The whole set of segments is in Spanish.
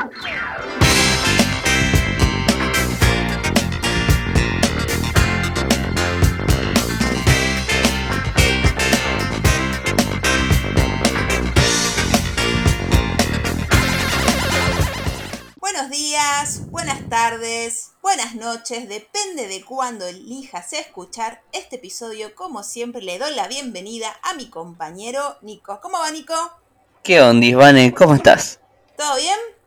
Buenos días, buenas tardes, buenas noches, depende de cuándo elijas escuchar este episodio. Como siempre, le doy la bienvenida a mi compañero Nico. ¿Cómo va, Nico? ¿Qué onda, Vane? ¿Cómo estás? ¿Todo bien?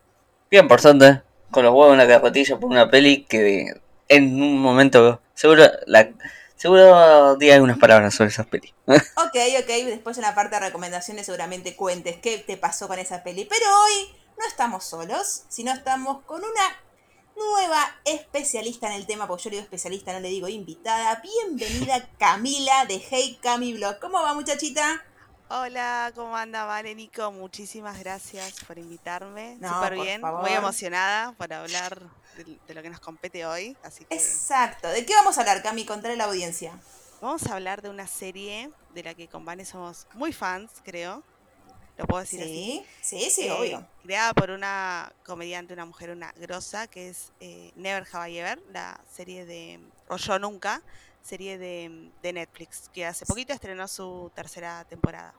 Bien, por suerte. Con los huevos en la carretilla por una peli que en un momento seguro la seguro diga algunas palabras sobre esas pelis. Ok, ok, después en la parte de recomendaciones seguramente cuentes qué te pasó con esa peli. Pero hoy no estamos solos, sino estamos con una nueva especialista en el tema, porque yo le digo especialista, no le digo invitada. Bienvenida Camila de Hey Cami Blog. ¿Cómo va muchachita? Hola, ¿cómo anda, Vale, Nico? Muchísimas gracias por invitarme. No, Súper bien, favor. muy emocionada por hablar de, de lo que nos compete hoy. Así que Exacto. ¿De qué vamos a hablar, Cami? Contarle a la audiencia. vamos a hablar de una serie de la que con Vane somos muy fans, creo. Lo puedo decir así. Sí, sí, sí, Eh, obvio. Creada por una comediante, una mujer, una grosa, que es eh, Never Have I Ever, la serie de. O Yo Nunca, serie de, de Netflix, que hace poquito estrenó su tercera temporada.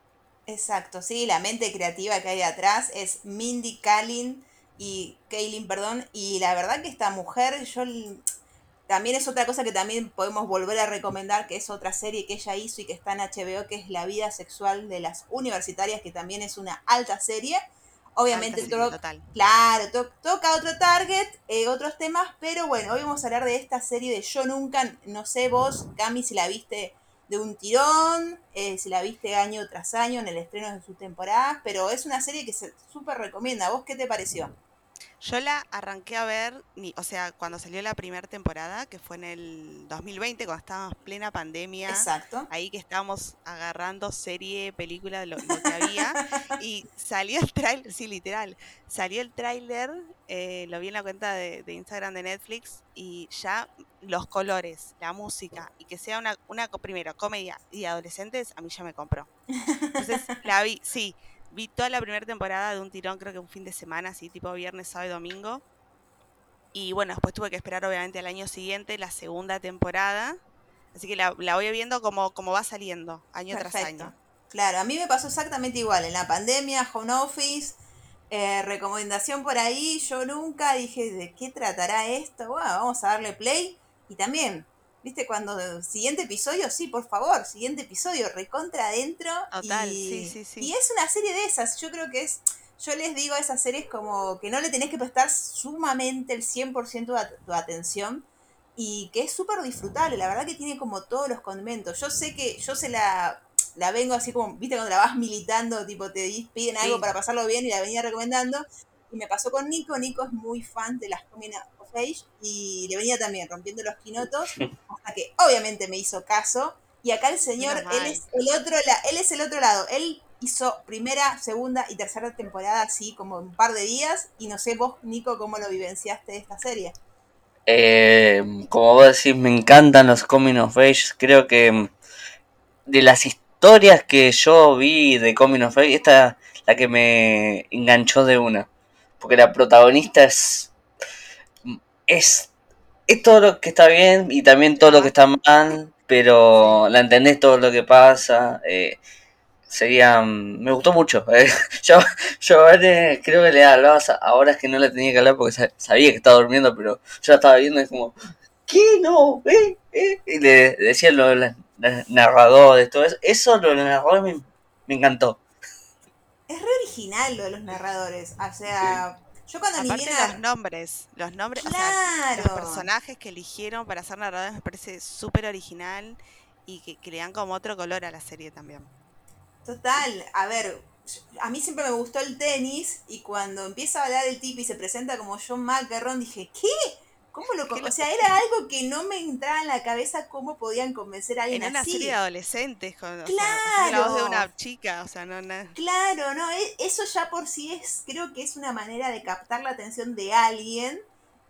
Exacto, sí, la mente creativa que hay atrás es Mindy Kaling y Kaylin, perdón, y la verdad que esta mujer, yo también es otra cosa que también podemos volver a recomendar, que es otra serie que ella hizo y que está en HBO, que es La vida sexual de las universitarias, que también es una alta serie. Obviamente, Alta serie total. Claro, to- toca otro target, eh, otros temas, pero bueno, hoy vamos a hablar de esta serie de Yo Nunca, no sé vos, Cami, si la viste de un tirón, eh, si la viste año tras año en el estreno de sus temporadas, pero es una serie que se súper recomienda. ¿Vos qué te pareció? Yo la arranqué a ver, ni, o sea, cuando salió la primera temporada, que fue en el 2020, cuando estábamos plena pandemia, Exacto. ahí que estábamos agarrando serie, película, lo, lo que había, y salió el tráiler, sí, literal, salió el tráiler, eh, lo vi en la cuenta de, de Instagram de Netflix, y ya los colores, la música, y que sea una, una primero, comedia y adolescentes, a mí ya me compró. Entonces la vi, sí, vi toda la primera temporada de un tirón, creo que un fin de semana, así tipo viernes, sábado y domingo. Y bueno, después tuve que esperar obviamente al año siguiente la segunda temporada. Así que la, la voy viendo como, como va saliendo, año tras año. Claro, a mí me pasó exactamente igual. En la pandemia, home office, eh, recomendación por ahí, yo nunca dije de qué tratará esto. Bueno, vamos a darle play. Y también, ¿viste? Cuando siguiente episodio, sí, por favor, siguiente episodio, recontra adentro. Total, y, sí, sí, sí. Y es una serie de esas. Yo creo que es. Yo les digo a esas series como que no le tenés que prestar sumamente el 100% de tu atención y que es súper disfrutable, la verdad que tiene como todos los condimentos. Yo sé que yo se la, la vengo así como, viste, cuando la vas militando, tipo te piden algo Sí. para pasarlo bien y la venía recomendando. Y me pasó con Nico, Nico es muy fan de las y le venía también rompiendo los quinotos hasta que obviamente me hizo caso. Y acá el señor, él es el otro la- él es el otro lado. Él hizo primera, segunda y tercera temporada así como en un par de días. Y no sé vos, Nico, cómo lo vivenciaste de esta serie. Eh, como vos decís, me encantan los Coming of Age. Creo que mm, de las historias que yo vi de Coming of Age, esta es la que me enganchó de una. Porque la protagonista es. Es, es todo lo que está bien y también todo lo que está mal, pero la entendés todo lo que pasa. eh, sería. mm, Me gustó mucho. eh. yo, eh, creo que le hablaba a horas que no le tenía que hablar porque sa- sabía que estaba durmiendo, pero yo la estaba viendo y es como. ¿Qué? No, eh, eh. Y le decía lo de narradores, todo eso. Eso, lo de los narradores me, me encantó. Es re original lo de los narradores. O sea, yo cuando ni Aparte bien. los nombres, los nombres, o sea, los Claro. personajes que eligieron para ser narradores me parece súper original y que, que le dan como otro color a la serie también. Total, a ver, a mí siempre me gustó el tenis y cuando empieza a hablar el tipo y se presenta como John McEnroe, dije, ¿qué? ¿Cómo lo con-?" ¿Qué lo- O sea, era algo que no me entraba en la cabeza cómo podían convencer a alguien En una así. serie de adolescentes, con, o sea, haciendo la voz de Claro. una chica, o sea, no, na- Claro, no, e- eso ya por sí es, creo que es una manera de captar la atención de alguien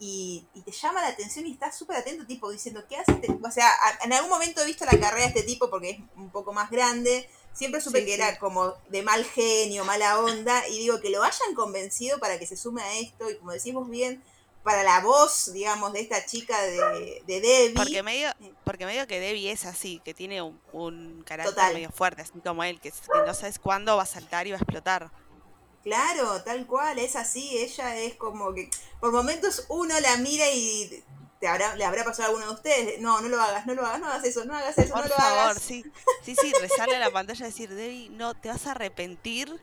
y, y te llama la atención y estás súper atento, tipo, diciendo, ¿qué hace este? O sea, a- en algún momento he visto la carrera de este tipo porque es un poco más grande, Siempre supe que era como de mal genio, mala onda, y digo que lo hayan convencido para que se sume a esto, y como decimos bien, para la voz, digamos, de esta chica de, de Debbie. Porque medio, porque medio que Debbie es así, que tiene un, carácter medio fuerte, así como él, que, no sabes cuándo va a saltar y va a explotar. Claro, tal cual, es así, ella es como que por momentos uno la mira y te habrá, le habrá pasado a alguno de ustedes, no, no lo hagas, no lo hagas, no hagas eso, no hagas eso, por no lo favor, hagas. sí, sí, sí, resale a la pantalla y decir, Debbie, no, te vas a arrepentir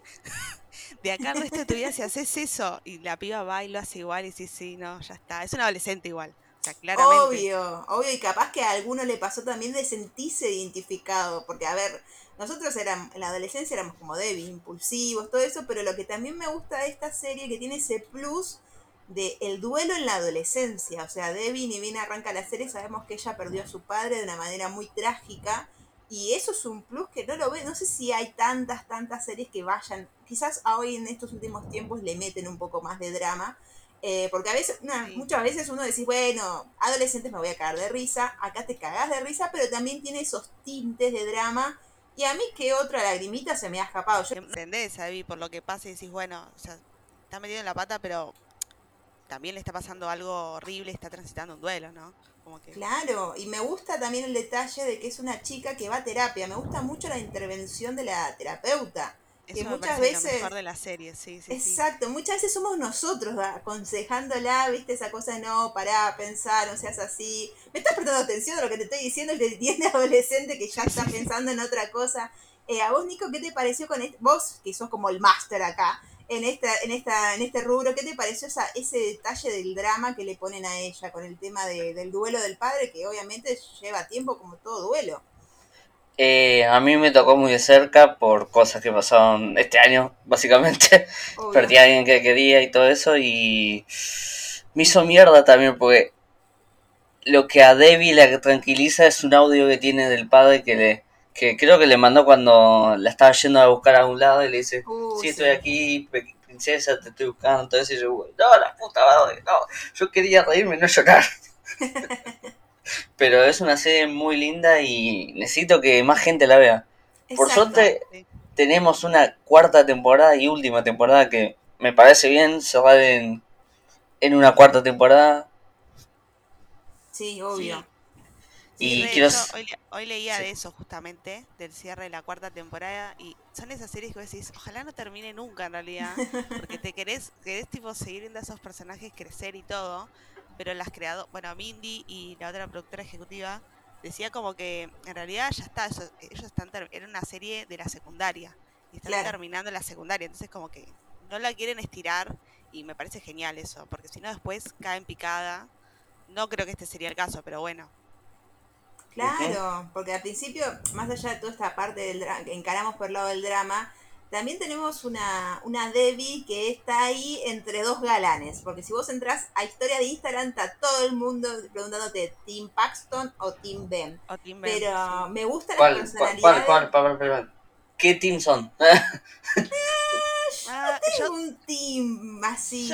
de acá al resto de tu vida si haces eso. Y la piba va y lo hace igual y sí, sí, no, ya está. Es un adolescente igual. O sea, claramente. Obvio, obvio, y capaz que a alguno le pasó también de sentirse identificado, porque a ver, nosotros éramos, en la adolescencia éramos como débiles, impulsivos, todo eso, pero lo que también me gusta de esta serie que tiene ese plus de el duelo en la adolescencia, o sea, Debbie ni bien arranca la serie, sabemos que ella perdió a su padre de una manera muy trágica, y eso es un plus que no lo ve, no sé si hay tantas, tantas series que vayan, quizás hoy en estos últimos tiempos le meten un poco más de drama, eh, porque a veces, muchas veces uno dice, bueno, adolescentes me voy a cagar de risa, acá te cagás de risa, pero también tiene esos tintes de drama. Y a mí que otra lagrimita se me ha escapado. Yo... ¿Entendés, Abby? Por lo que pasa y decís, bueno, o sea, está metido en la pata, pero también le está pasando algo horrible, está transitando un duelo, ¿no? Claro, y me gusta también el detalle de que es una chica que va a terapia. Me gusta mucho la intervención de la terapeuta. que muchas veces. mejor de la serie, sí, sí. Exacto, muchas veces somos nosotros aconsejándola, viste, esa cosa no, pará, pensar, no seas así. Me estás prestando atención a lo que te estoy diciendo, el que tiene adolescente que ya está pensando en otra cosa. Eh, a vos, Nico, ¿qué te pareció con esto? Vos, que sos como el máster acá, en esta, en esta, en este rubro, ¿qué te pareció esa, ese detalle del drama que le ponen a ella con el tema del duelo del padre, que obviamente lleva tiempo como todo duelo? Eh, a mí me tocó muy de cerca por cosas que pasaron este año, básicamente. Perdí a alguien que quería y todo eso y me hizo mierda también porque lo que a Debbie la tranquiliza es un audio que tiene del padre que le que creo que le mandó cuando la estaba yendo a buscar a un lado y le dice, uh, sí, estoy aquí, princesa, te estoy buscando, todo eso, y yo, no, la puta madre, no, yo quería reírme, no llorar. Pero es una serie muy linda y necesito que más gente la vea. Por suerte, tenemos una cuarta temporada y última temporada que me parece bien cerrar en, en una cuarta temporada. Sí, obvio. Y hoy, leía de eso justamente, del cierre de la cuarta temporada, y son esas series que vos decís, ojalá no termine nunca en realidad, porque te querés, querés tipo seguir viendo a esos personajes crecer y todo, pero las creado, bueno, Mindy y la otra productora ejecutiva decía como que en realidad ya está, ellos están, era una serie de la secundaria, y están terminando la secundaria, entonces como que no la quieren estirar, y me parece genial eso, porque si no después caen picada, no creo que este sería el caso, pero bueno, Claro, porque al principio, más allá de toda esta parte del drama, que encaramos por el lado del drama, también tenemos una, una Debbie que está ahí entre dos galanes. Porque si vos entras a historia de Instagram, está todo el mundo preguntándote Team Paxton o Team Ben. Pero me gusta la personalidad. ¿Cuál, cuál, cuál, ¿Qué team son? eh, yo ah, tengo un team así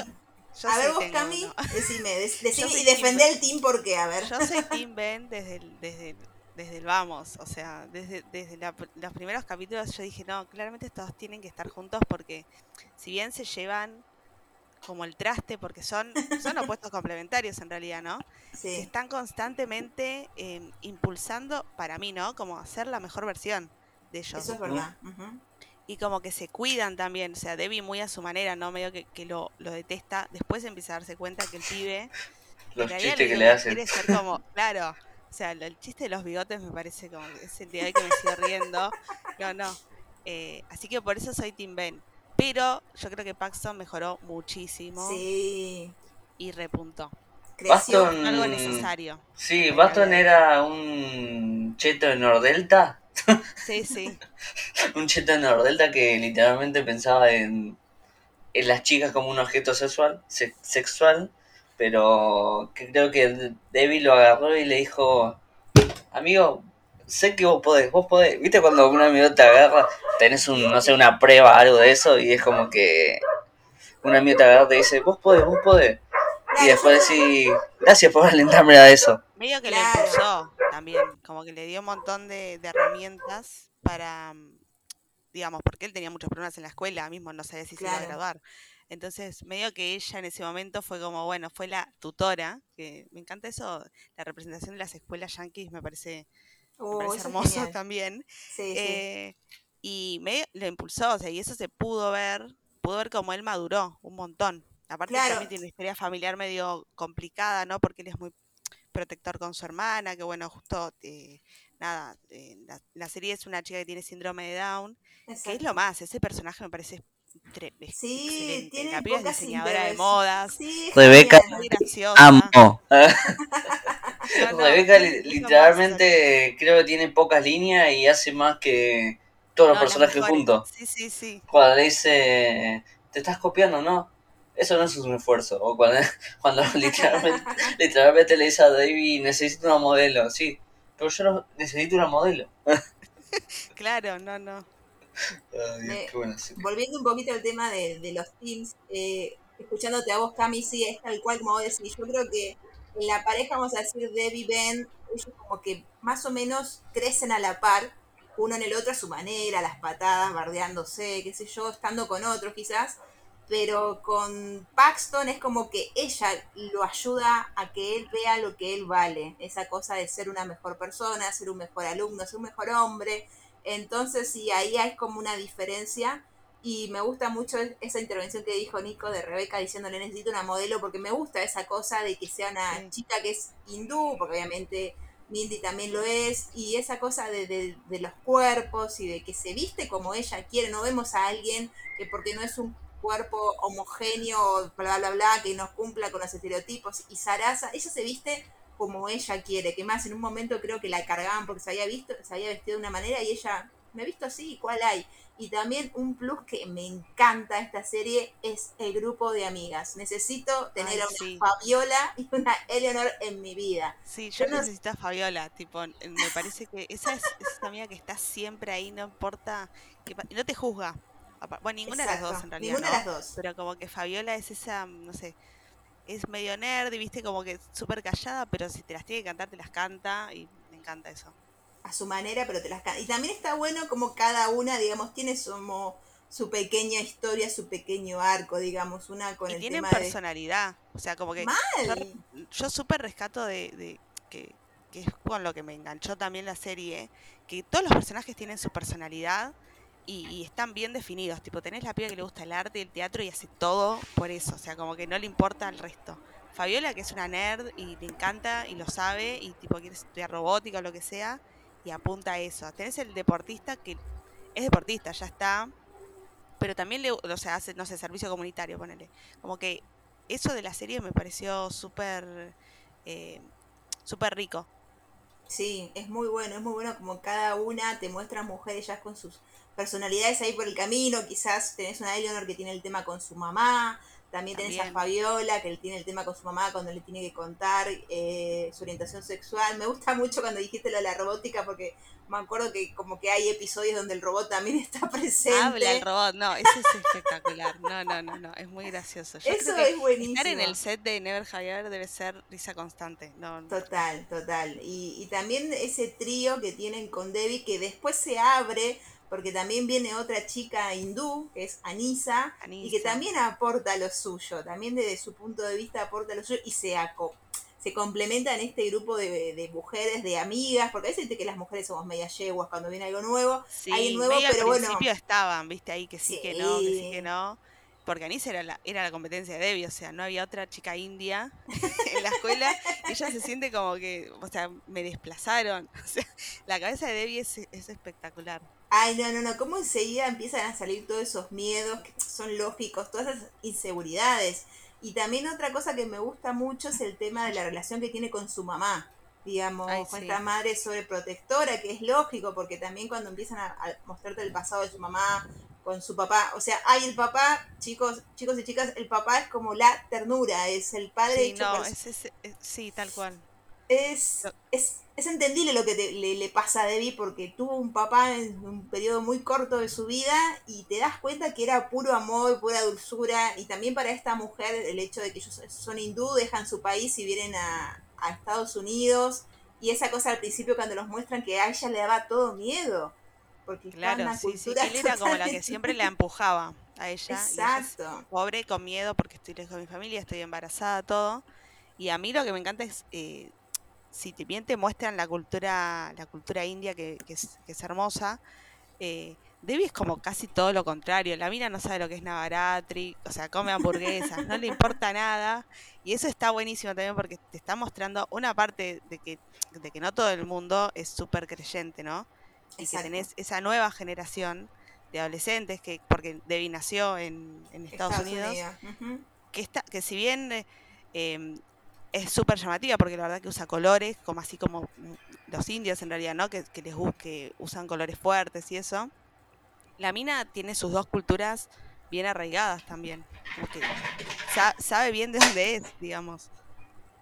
a ver, vos, Cami, decime, decime y defender el team porque, a ver. Yo soy Team Ben desde el, desde, desde el vamos, o sea, desde, desde los primeros capítulos yo dije, no, claramente estos tienen que estar juntos porque si bien se llevan como el traste, porque son, son opuestos complementarios en realidad, ¿no? Sí. están constantemente em, impulsando, para mí, ¿no? Como hacer la mejor versión de ellos. Eso es verdad y como que se cuidan también, o sea, Debbie muy a su manera, ¿no? Medio que, que lo, lo, detesta, después empieza a darse cuenta que el pibe... Los chistes que le hacen. Quiere ser como, claro, o sea, el chiste de los bigotes me parece como es el día de que me sigue riendo. No, no. Eh, así que por eso soy Tim Ben. Pero yo creo que Paxton mejoró muchísimo. Sí. Y repuntó. Creció algo necesario. Sí, Baston era un cheto de Nordelta Un cheto de Nordelta que literalmente pensaba en, en las chicas como un objeto sexual, sexual, pero creo que Debbie lo agarró y le dijo, amigo, sé que vos podés, vos podés. ¿Viste cuando un amigo te agarra, tenés un, no sé, una prueba, algo de eso, y es como que un amigo te agarra y te dice, vos podés, vos podés. Y después decís, gracias por alentarme a eso. Medio que le impulsó también, como que le dio un montón de, herramientas para, digamos, porque él tenía muchos problemas en la escuela, mismo no sabía si se iba a graduar. Entonces, medio que ella en ese momento fue como, bueno, fue la tutora, que me encanta eso, la representación de las escuelas yankees me parece, oh, hermoso también. Eh, y me lo impulsó, o sea, y eso se pudo ver, pudo ver cómo él maduró un montón. Aparte también tiene una historia familiar medio complicada, ¿no? Porque él es muy protector con su hermana, que bueno, justo, eh, nada, eh, la, serie es una chica que tiene síndrome de Down, que es lo más, ese personaje me parece Sí, tiene la piba es diseñadora de modas. Sí, Rebeca, amo. Rebeca literalmente creo que tiene pocas líneas y hace más que todos los personajes juntos. Sí, sí, sí. Cuando le dice, te estás copiando, ¿no? Eso no es un esfuerzo. O cuando, cuando literalmente, literalmente le dice a David, necesito una modelo, sí. Pero yo no necesito una modelo. claro, no, no volviendo un poquito al tema de, los teams, eh, escuchándote a vos, Cami, sí, es tal cual como vos decís. Yo creo que en la pareja, vamos a decir, Debbie Ben, ellos como que más o menos crecen a la par, uno en el otro a su manera, las patadas, bardeándose, qué sé yo, estando con otros quizás. Pero con Paxton es como que ella lo ayuda a que él vea lo que él vale. Esa cosa de ser una mejor persona, ser un mejor alumno, ser un mejor hombre, entonces, sí, ahí hay como una diferencia. Y me gusta mucho esa intervención que dijo Nico de Rebeca diciéndole necesito una modelo, porque me gusta esa cosa de que sea una chica que es hindú, porque obviamente Mindy también lo es, y esa cosa de, de, los cuerpos y de que se viste como ella quiere. No vemos a alguien que porque no es un cuerpo homogéneo, bla, bla, bla, que no cumpla con los estereotipos. Y Sarasa, ella se viste como ella quiere, que más en un momento creo que la cargaban porque se había visto, se había vestido de una manera y ella, me he visto así, ¿cuál hay? Y también un plus que me encanta esta serie es el grupo de amigas. Necesito tener a una Fabiola y una Eleanor en mi vida. Sí, yo, necesito a Fabiola, tipo, me parece que esa es esa amiga que está siempre ahí, no importa, que, no te juzga. Bueno, ninguna de las dos en realidad. Ninguna de las dos. Pero como que Fabiola es esa, no sé, es medio nerd y viste como que súper callada, pero si te las tiene que cantar, te las canta y me encanta eso. A su manera, pero te las canta. Y también está bueno como cada una, digamos, tiene su, su pequeña historia, su pequeño arco, digamos, una con y el tienen personalidad, o sea, como que yo, súper rescato de, que, que es con lo que me enganchó también la serie, que todos los personajes tienen su personalidad y, están bien definidos. Tipo, tenés la piba que le gusta el arte y el teatro y hace todo por eso. O sea, como que no le importa el resto. Fabiola, que es una nerd y le encanta y lo sabe y tipo quiere estudiar robótica o lo que sea y apunta a eso. Tenés el deportista que es deportista, ya está, pero también le, o sea, hace, no sé, servicio comunitario, ponele. Como que eso de la serie me pareció súper, eh, súper rico. Sí, es muy bueno, es muy bueno como cada una te muestra mujeres ya con sus personalidades ahí por el camino, quizás tenés una Eleanor que tiene el tema con su mamá, también tenés a Fabiola, que tiene el tema con su mamá cuando le tiene que contar eh, su orientación sexual. Me gusta mucho cuando dijiste lo de la robótica porque me acuerdo que como que hay episodios donde el robot también está presente. Habla el robot, no, eso es espectacular. No, no, no, no, es muy gracioso. eso es buenísimo. Estar en el set de Never Javier debe ser risa constante. No, Total, total. Y, y también ese trío que tienen con Debbie que después se abre porque también viene otra chica hindú, que es Anisa, y que también aporta lo suyo, también desde su punto de vista aporta lo suyo y se, se complementa en este grupo de, mujeres, de amigas, porque a veces que las mujeres somos media yeguas cuando viene algo nuevo, sí, hay nuevo, pero al principio estaban, viste, ahí que sí, que no, que sí, que no. Porque Anisa era la, era la competencia de Debbie, o sea, no había otra chica india en la escuela. ella se siente como que, o sea, me desplazaron. O sea, la cabeza de Debbie es, es espectacular. Ay, no, no, no, cómo enseguida empiezan a salir todos esos miedos que son lógicos, todas esas inseguridades. Y también otra cosa que me gusta mucho es el tema de la relación que tiene con su mamá, digamos, con esta madre sobreprotectora, que es lógico, porque también cuando empiezan a, mostrarte el pasado de su mamá con su papá, o sea, hay el papá, chicos, chicos y chicas, el papá es como la ternura, es el padre. Sí, no, es, sí, tal cual. Es, es es entendible lo que le, pasa a Debbie porque tuvo un papá en un periodo muy corto de su vida y te das cuenta que era puro amor, pura dulzura y también para esta mujer el hecho de que ellos son hindú, dejan su país y vienen a, Estados Unidos y esa cosa al principio cuando los muestran que a ella le daba todo miedo. porque Claro, una sí, sí. Él era como la que siempre la empujaba a ella. Y ella Exacto. pobre, con miedo, porque estoy lejos de mi familia, estoy embarazada, todo. Y a mí lo que me encanta es, eh, si te bien te muestran la cultura, la cultura india, que, que es, que es hermosa, eh, Debbie es como casi todo lo contrario. La mina no sabe lo que es Navaratri, o sea, come hamburguesas, no le importa nada. Y eso está buenísimo también porque te está mostrando una parte de que, de que no todo el mundo es súper creyente, ¿no? Y que tenés esa nueva generación de adolescentes, que porque Debbie nació en, en Estados, Unidos, que, está, que si bien eh, em, es súper llamativa, porque la verdad que usa colores, como así como mm, los indios en realidad, ¿no? Que, que les que usan colores fuertes y eso. La mina tiene sus dos culturas bien arraigadas también. Como sabe bien de dónde es, digamos.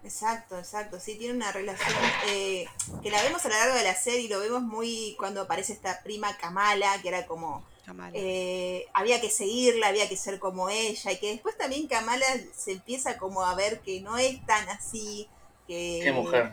Exacto, exacto. Sí, tiene una relación eh, que la vemos a lo largo de la serie y lo vemos muy cuando aparece esta prima Kamala, que era como Kamala. eh, había que seguirla, había que ser como ella, y que después también Kamala se empieza como a ver que no es tan así, que Qué mujer.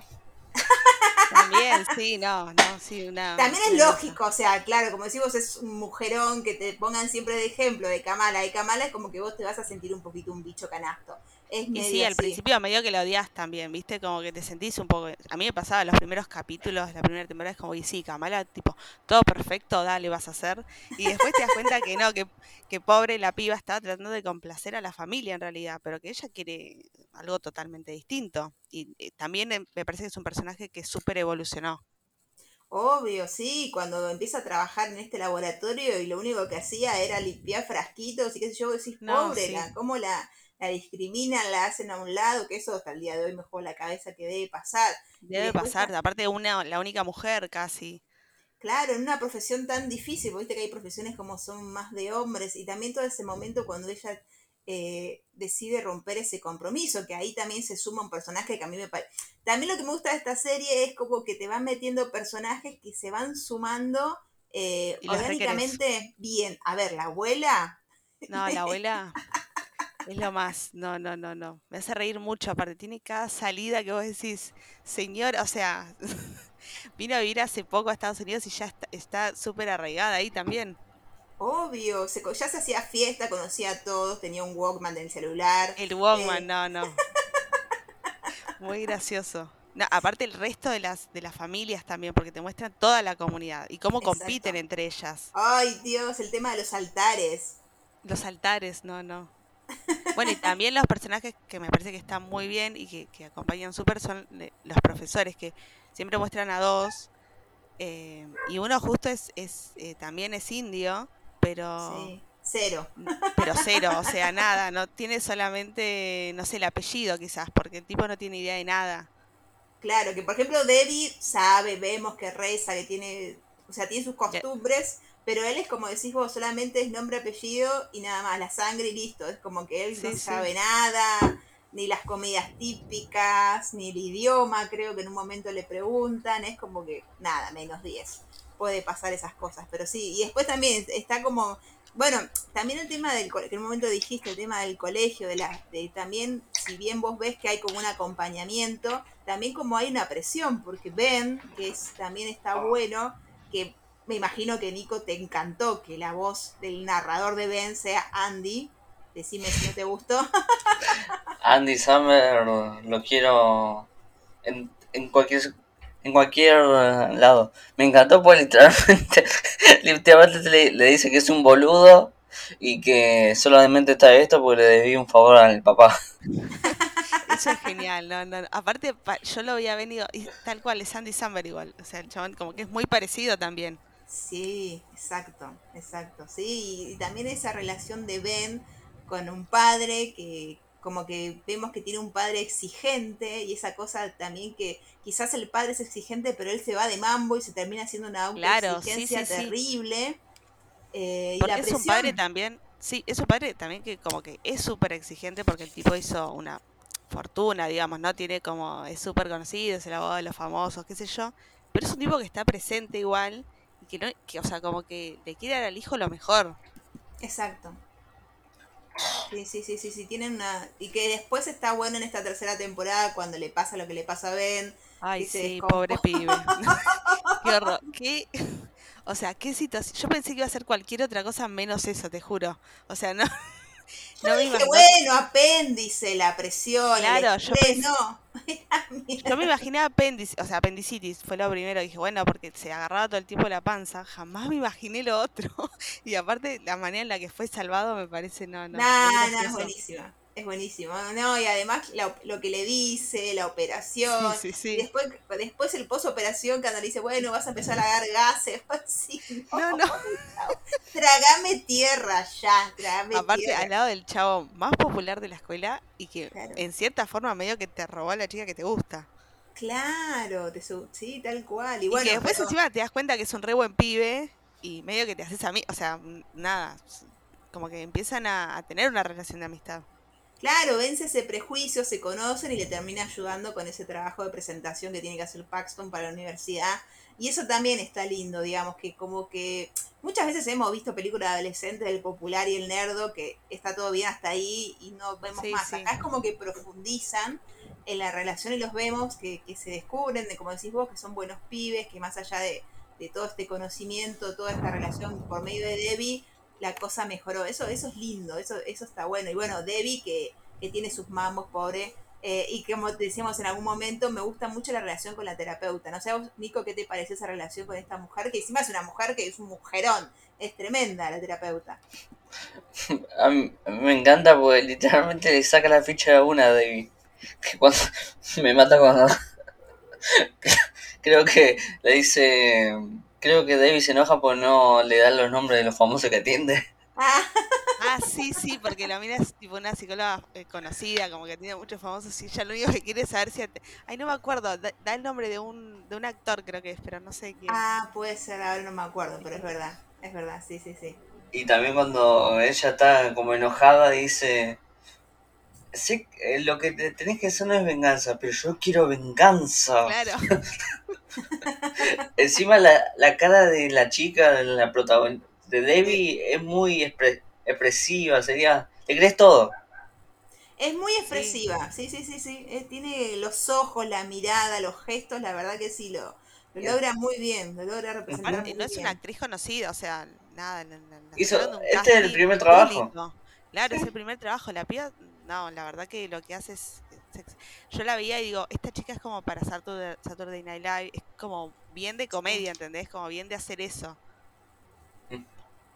También, sí, no, no, sí, una. También es lógico, o sea, claro, como decimos, es un mujerón que te pongan siempre de ejemplo de Kamala, y Kamala es como que vos te vas a sentir un poquito un bicho canasto. Es Y sí, al así. principio medio que la odias también, ¿viste? Como que te sentís un poco... A mí me pasaba los primeros capítulos, la primera temporada, es como, y sí, Kamala, tipo, todo perfecto, dale, vas a hacer. Y después te das cuenta que no, que, que pobre la piba estaba tratando de complacer a la familia en realidad, pero que ella quiere algo totalmente distinto. Y eh, también eh, me parece que es un personaje que súper evolucionó. Obvio, sí, cuando empieza a trabajar en este laboratorio y lo único que hacía era limpiar frasquitos y qué sé yo, decís, No, pobre, sí. la, cómo la, la discriminan, la hacen a un lado, que eso hasta el día de hoy me juega la cabeza que debe pasar. Debe después pasar, aparte una, la única mujer casi. Claro, en una profesión tan difícil, porque viste que hay profesiones como son más de hombres, y también todo ese momento cuando ella eh, decide romper ese compromiso, que ahí también se suma un personaje que a mí me parece... También lo que me gusta de esta serie es como que te van metiendo personajes que se van sumando eh, requerés. orgánicamente bien. A ver, la abuela, No, la abuela es lo más. No, no, no, no. Me hace reír mucho. Aparte, tiene cada salida que vos decís, señor, o sea, vino a vivir hace poco a Estados Unidos y ya está- está súper arraigada ahí también. obvio, se, ya se hacía fiesta, conocía a todos, tenía un Walkman del celular. El Walkman, Eh. no, no. Muy gracioso. No, aparte el resto de las de las familias también, porque te muestran toda la comunidad y cómo compiten entre ellas. Ay, Dios, el tema de los altares. Los altares, no, no. Bueno, y también los personajes que me parece que están muy bien y que, que acompañan súper son le- los profesores, que siempre muestran a dos. eh, y uno justo es, es eh, también es indio, pero, Sí, cero. pero cero, o sea, nada, no tiene solamente, no sé, el apellido quizás, porque el tipo no tiene idea de nada. Claro, que por ejemplo Debbie sabe, vemos que reza, que tiene, o sea, tiene sus costumbres, pero él es como decís vos, solamente es nombre, apellido y nada más, la sangre y listo. Es como que él Sí, no sí. sabe nada, ni las comidas típicas, ni el idioma, creo que en un momento le preguntan, es como que nada, menos 10. Puede pasar esas cosas, pero sí, y después también está como, bueno, también el tema del, que en un momento dijiste, el tema del colegio, de la, de también, si bien vos ves que hay como un acompañamiento, también como hay una presión, porque Ben, que es, también está bueno, que me imagino que Nico te encantó que la voz del narrador de Ben sea Andy. Decime si no te gustó. Andy Samberg lo quiero en, en cualquier en cualquier eh, lado. Me encantó porque literalmente, literalmente le, le dice que es un boludo y que solamente está esto porque le debí un favor al papá. Eso es genial, no, no. no. Aparte, pa- yo lo había venido, y tal cual, es Andy Samberg igual. O sea, el chabón como que es muy parecido también. Sí, exacto, exacto. Sí, y también esa relación de Ben con un padre que como que vemos que tiene un padre exigente y esa cosa también que quizás el padre es exigente pero él se va de mambo y se termina haciendo una Claro, sí, autoexigencia sí, sí. terrible. Eh, y la es un padre también, sí, es un padre también que como que es súper exigente porque el tipo hizo una fortuna, digamos, ¿no? Tiene como, es súper conocido, es el abogado de los famosos, qué sé yo. Pero es un tipo que está presente igual que no, que, o sea, como que le quiere dar al hijo lo mejor. Exacto. Sí, sí, sí, sí, sí, tienen una... Y que después está bueno en esta tercera temporada cuando le pasa lo que le pasa a Ben. Ay, sí, pobre pibe. Qué horror. Qué... O sea, qué situación. Yo pensé que iba a ser cualquier otra cosa menos eso, te juro. O sea, no. Yo no dije, bueno, apéndice, la presión, Claro, el yo estrés, no. Yo me imaginé apéndice, o sea, apendicitis fue lo primero. Dije, bueno, porque se agarraba todo el tiempo la panza. Jamás me imaginé lo otro. Y aparte, la manera en la que fue salvado me parece, no, no. No, es buenísima. Es buenísimo. No, y además la- lo que le dice, la operación. Sí, sí, después, después el posoperación, cuando le dice, bueno, vas a empezar a dar gases. Sí, no, No, no. Tragame tierra ya, tragame Aparte, tierra. al lado del chavo más popular de la escuela y que Claro. en cierta forma medio que te robó a la chica que te gusta. Claro, te sí, tal cual. Y Y bueno, que después pero- encima te das cuenta que es un re buen pibe y medio que te haces a mí, o sea, nada, como que empiezan a, a tener una relación de amistad. Claro, vence ese prejuicio, se conocen y le termina ayudando con ese trabajo de presentación que tiene que hacer Paxton para la universidad. Y eso también está lindo, digamos, que como que muchas veces hemos visto películas de adolescentes del popular y el nerdo que está todo bien hasta ahí y no vemos Sí, más. sí. Acá es como que profundizan en la relación y los vemos que, que se descubren, de como decís vos, que son buenos pibes, que más allá de, de todo este conocimiento, toda esta relación por medio de Debbie, la cosa mejoró. Eso, eso es lindo, eso, eso está bueno. Y bueno, Debbie que, que tiene sus mambos, pobre. eh, y como decíamos en algún momento, me gusta mucho la relación con la terapeuta. No sé, a vos, Nico, ¿qué te parece esa relación con esta mujer? Que encima es una mujer que es un mujerón. Es tremenda la terapeuta. A me encanta porque literalmente le saca la ficha a una Debbie. Que cuando me mata cuando creo que le dice creo que Debbie se enoja porque no le da los nombres de los famosos que atiende. Ah, Ah, sí, sí, porque la mina es tipo una psicóloga eh, conocida, como que tiene muchos famosos y ella lo único que quiere es saber si... at- Ay, no me acuerdo, da, da el nombre de un, de un actor creo que es, pero no sé quién. ah, puede ser, ahora no me acuerdo, pero es verdad. Es verdad, sí, sí, sí. Y también cuando ella está como enojada dice sé que, eh, lo que te- tenés que hacer no es venganza, pero yo quiero venganza. Claro, Encima la, la cara de la chica, de la protagonista, de Debbie, es muy expre- expresiva, sería... ¿Te crees todo? Es muy expresiva, sí, sí, sí, sí. Eh, tiene los ojos, la mirada, los gestos, la verdad que sí, lo, logra muy bien, lo logra representar aparte muy no es una actriz conocida, o sea, nada, Hizo- este es el primer trabajo. público. Claro, es el primer trabajo. La piba, no, la verdad que lo que hace es... Yo la veía y digo, esta chica es como para Saturday, Saturday Night Live, es como bien de comedia, ¿entendés? Como bien de hacer eso.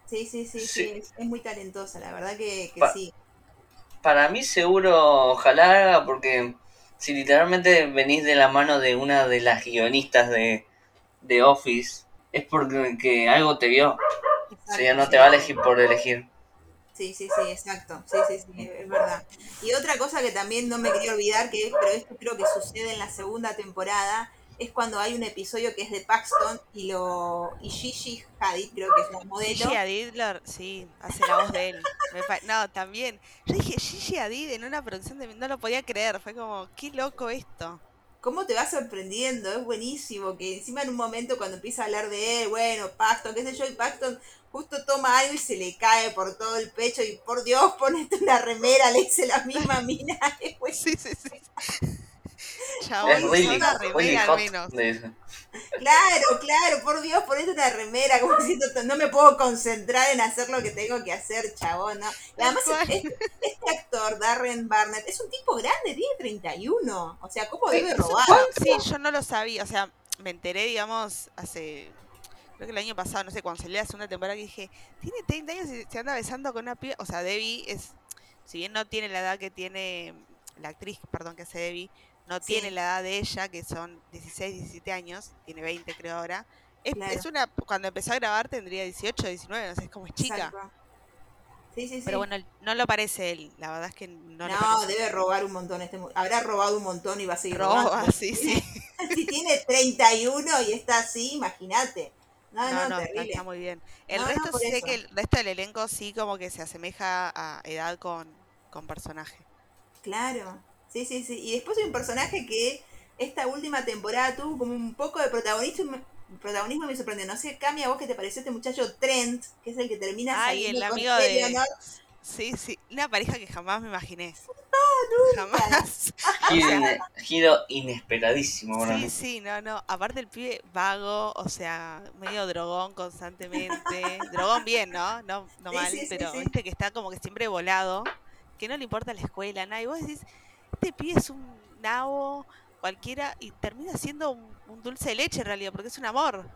Sí, sí, sí, sí, Sí. es, es muy talentosa, la verdad que, que Pa- sí. Para mí seguro ojalá haga porque si literalmente venís de la mano de una de las guionistas de, de Office, es porque que algo te vio. O sea, no te va a elegir por elegir. Sí, sí, sí, exacto. Sí, sí, sí, es verdad. Y otra cosa que también no me quería olvidar, que pero esto creo que sucede en la segunda temporada, es cuando hay un episodio que es de Paxton y lo y Gigi Hadid, creo que es la modelo. Gigi Hadid, sí, hace la voz de él. No, también. Yo dije, Gigi Hadid en una producción de... No lo podía creer, fue como, qué loco esto. ¿Cómo te va sorprendiendo? Es buenísimo que encima en un momento cuando empieza a hablar de él, bueno, Paxton, qué sé yo, y Paxton justo toma algo y se le cae por todo el pecho y por Dios, ponete una remera, le dice la misma mina. Sí, sí, sí. Chabón, Es really, una really remera al menos. Claro, claro, por Dios, ponete una remera, como diciendo, no me puedo concentrar en hacer lo que tengo que hacer, chabón, ¿no? Y además, este, este actor, Darren Barnett, es un tipo grande, tiene 31. O sea, ¿cómo debe robar? Sí, yo no lo sabía, o sea, me enteré, digamos, hace, creo que el año pasado, no sé, cuando salió la segunda temporada, que dije, tiene 30 años y se anda besando con una piba, o sea, Debbie es, si bien no tiene la edad que tiene la actriz, perdón, que hace Debbie, no Sí. tiene la edad de ella, que son 16, 17 años, tiene 20 creo ahora, es, Claro. es una, cuando empezó a grabar tendría 18, 19, no sé, es como es chica. Sí, sí, sí. Pero bueno, no lo parece él, la verdad es que no, lo no, debe robar un montón este Habrá robado un montón y va a seguir Roba, robando. sí, sí. si tiene 31 y está así, imagínate. No, No, no, no, está, muy bien. El No, resto sé eso. que el resto del elenco sí como que se asemeja a edad con, con personaje. Claro, sí, sí, sí. Y después hay un personaje que esta última temporada tuvo como un poco de protagonismo, protagonismo me sorprendió. No sé, Cami, a vos que te pareció este muchacho Trent, que es el que termina Ay, saliendo el con amigo de- Eleanor. Sí, sí, una pareja que jamás me imaginé. nunca. Jamás. Giro, ine- giro inesperadísimo Sí, sí, no, no. Aparte el pibe vago, o sea, medio drogón constantemente. Drogón bien, ¿no? No, no Sí, mal, sí, pero sí. viste que está como que siempre volado, que no le importa la escuela, nada. Y vos decís, este pibe es un nabo cualquiera y termina siendo un, un dulce de leche en realidad, porque es un amor.